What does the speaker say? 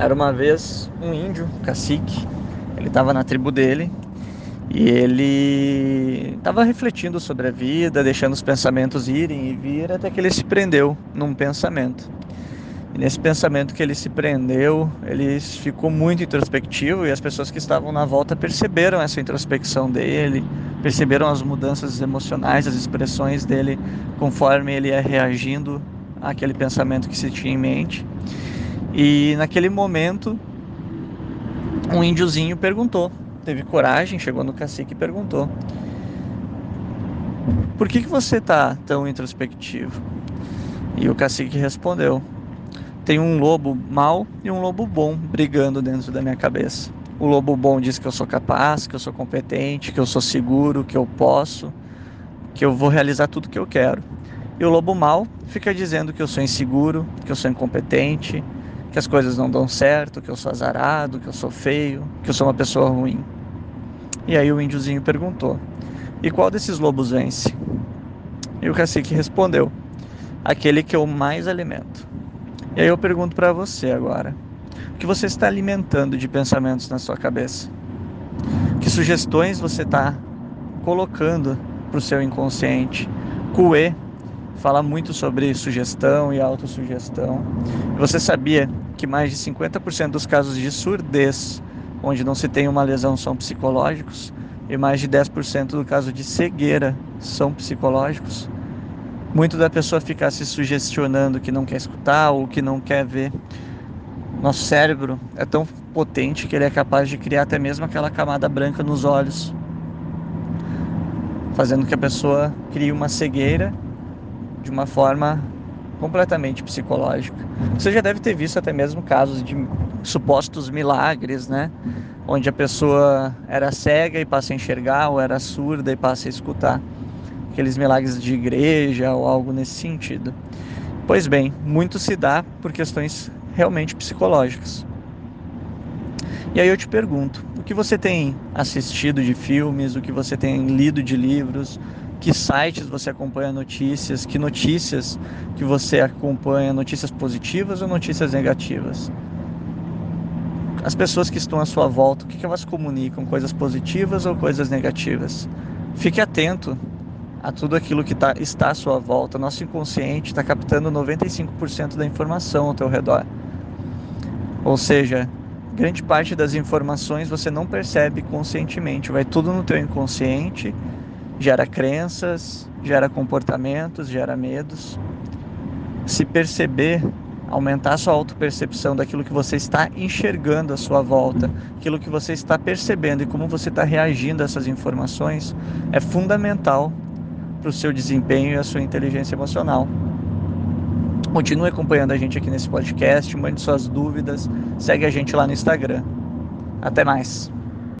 Era uma vez um índio, um cacique, ele estava na tribo dele e ele estava refletindo sobre a vida, deixando os pensamentos irem e vir, até que ele se prendeu num pensamento. E nesse pensamento que ele se prendeu, ele ficou muito introspectivo e as pessoas que estavam na volta perceberam essa introspecção dele, perceberam as mudanças emocionais, as expressões dele conforme ele ia reagindo àquele pensamento que se tinha em mente. E naquele momento, um índiozinho perguntou teve coragem, chegou no cacique e perguntou: Por que, que você está tão introspectivo? E o cacique respondeu: Tem um lobo mau e um lobo bom brigando dentro da minha cabeça. O lobo bom diz que eu sou capaz, que eu sou competente, que eu sou seguro, que eu posso, que eu vou realizar tudo que eu quero. E o lobo mau fica dizendo que eu sou inseguro, que eu sou incompetente, que as coisas não dão certo, que eu sou azarado, que eu sou feio, que eu sou uma pessoa ruim. E aí o índiozinho perguntou: E qual desses lobos vence? E o cacique respondeu: Aquele que eu mais alimento. E aí eu pergunto para você agora: O que você está alimentando de pensamentos na sua cabeça? Que sugestões você está colocando para o seu inconsciente? Cue fala muito sobre sugestão e autossugestão. Você sabia que mais de 50% dos casos de surdez, onde não se tem uma lesão, são psicológicos, e mais de 10% do caso de cegueira são psicológicos? Muito da pessoa ficar se sugestionando que não quer escutar ou que não quer ver. Nosso cérebro é tão potente que ele é capaz de criar até mesmo aquela camada branca nos olhos, fazendo que a pessoa crie uma cegueira de uma forma completamente psicológica. Você já deve ter visto até mesmo casos de supostos milagres, né? Onde a pessoa era cega e passa a enxergar, ou era surda e passa a escutar. Aqueles milagres de igreja ou algo nesse sentido. Pois bem, muito se dá por questões realmente psicológicas. E aí eu te pergunto, o que você tem assistido de filmes, o que você tem lido de livros, que sites você acompanha notícias, que notícias que você acompanha, notícias positivas ou notícias negativas. As pessoas que estão à sua volta, o que elas comunicam? Coisas positivas ou coisas negativas? Fique atento a tudo aquilo que tá, está à sua volta. Nosso inconsciente está captando 95% da informação ao teu redor. Ou seja, grande parte das informações você não percebe conscientemente, vai tudo no teu inconsciente gera crenças, gera comportamentos, gera medos. Se perceber, aumentar sua autopercepção daquilo que você está enxergando à sua volta, aquilo que você está percebendo e como você está reagindo a essas informações, é fundamental para o seu desempenho e a sua inteligência emocional. Continue acompanhando a gente aqui nesse podcast, mande suas dúvidas, segue a gente lá no Instagram. Até mais!